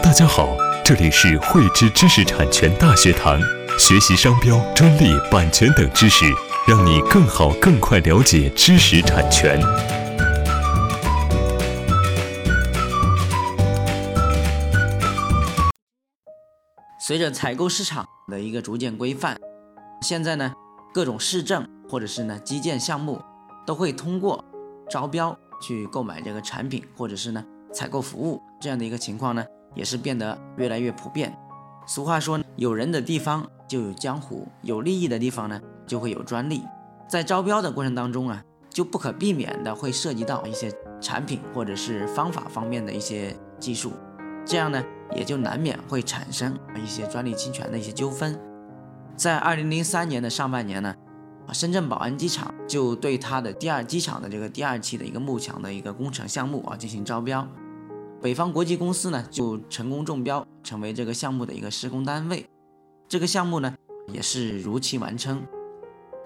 大家好，这里是汇知知识产权大学堂，学习商标、专利、版权等知识，让你更好、更快了解知识产权。随着采购市场的一个逐渐规范，现在呢，各种市政或者是呢基建项目都会通过招标去购买这个产品，或者是呢采购服务这样的一个情况呢，也是变得越来越普遍。俗话说，有人的地方就有江湖，有利益的地方呢就会有专利。在招标的过程当中啊，就不可避免的会涉及到一些产品或者是方法方面的一些技术，这样呢。也就难免会产生一些专利侵权的一些纠纷。在二零零三年的上半年呢，深圳宝安机场就对它的第二机场的这个第二期的一个幕墙的一个工程项目啊进行招标，北方国际公司呢就成功中标，成为这个项目的一个施工单位。这个项目呢也是如期完成。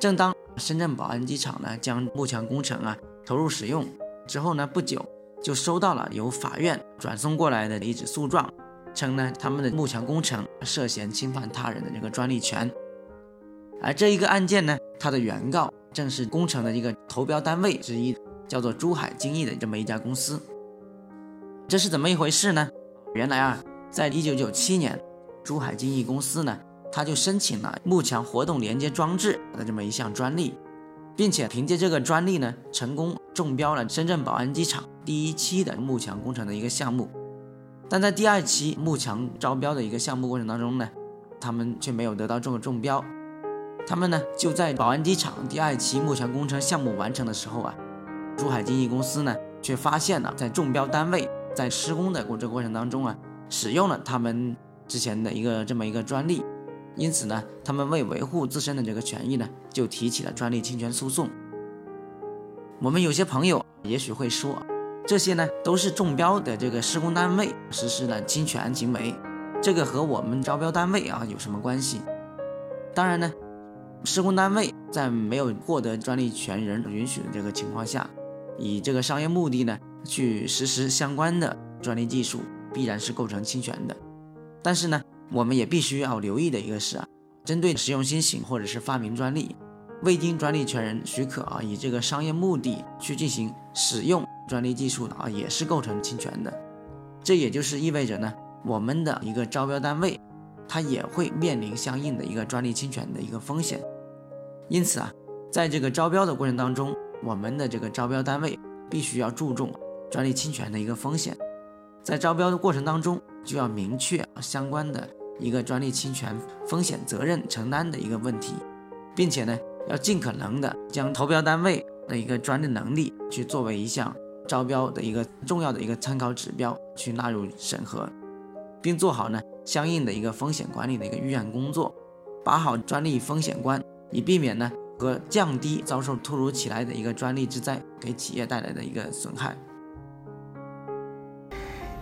正当深圳宝安机场呢将幕墙工程啊投入使用之后呢，不久就收到了由法院转送过来的一纸诉状。称呢，他们的幕墙工程涉嫌侵犯他人的这个专利权，而这一个案件呢，它的原告正是工程的一个投标单位之一，叫做珠海精益的这么一家公司。这是怎么一回事呢？原来啊，在一九九七年，珠海精益公司呢，他就申请了幕墙活动连接装置的这么一项专利，并且凭借这个专利呢，成功中标了深圳宝安机场第一期的幕墙工程的一个项目。但在第二期幕墙招标的一个项目过程当中呢，他们却没有得到这个中标。他们呢就在宝安机场第二期幕墙工程项目完成的时候啊，珠海经纪公司呢却发现了在中标单位在施工的过这个过程当中啊，使用了他们之前的一个这么一个专利，因此呢，他们为维护自身的这个权益呢，就提起了专利侵权诉讼。我们有些朋友也许会说。这些呢都是中标的这个施工单位实施了侵权行为，这个和我们招标单位啊有什么关系？当然呢，施工单位在没有获得专利权人允许的这个情况下，以这个商业目的呢去实施相关的专利技术，必然是构成侵权的。但是呢，我们也必须要留意的一个是啊，针对实用新型或者是发明专利，未经专利权人许可啊，以这个商业目的去进行使用。专利技术的啊，也是构成侵权的。这也就是意味着呢，我们的一个招标单位，它也会面临相应的一个专利侵权的一个风险。因此啊，在这个招标的过程当中，我们的这个招标单位必须要注重专利侵权的一个风险，在招标的过程当中就要明确相关的一个专利侵权风险责任承担的一个问题，并且呢，要尽可能的将投标单位的一个专利能力去作为一项。招标的一个重要的一个参考指标去纳入审核，并做好呢相应的一个风险管理的一个预案工作，把好专利风险关，以避免呢和降低遭受突如其来的一个专利之灾给企业带来的一个损害。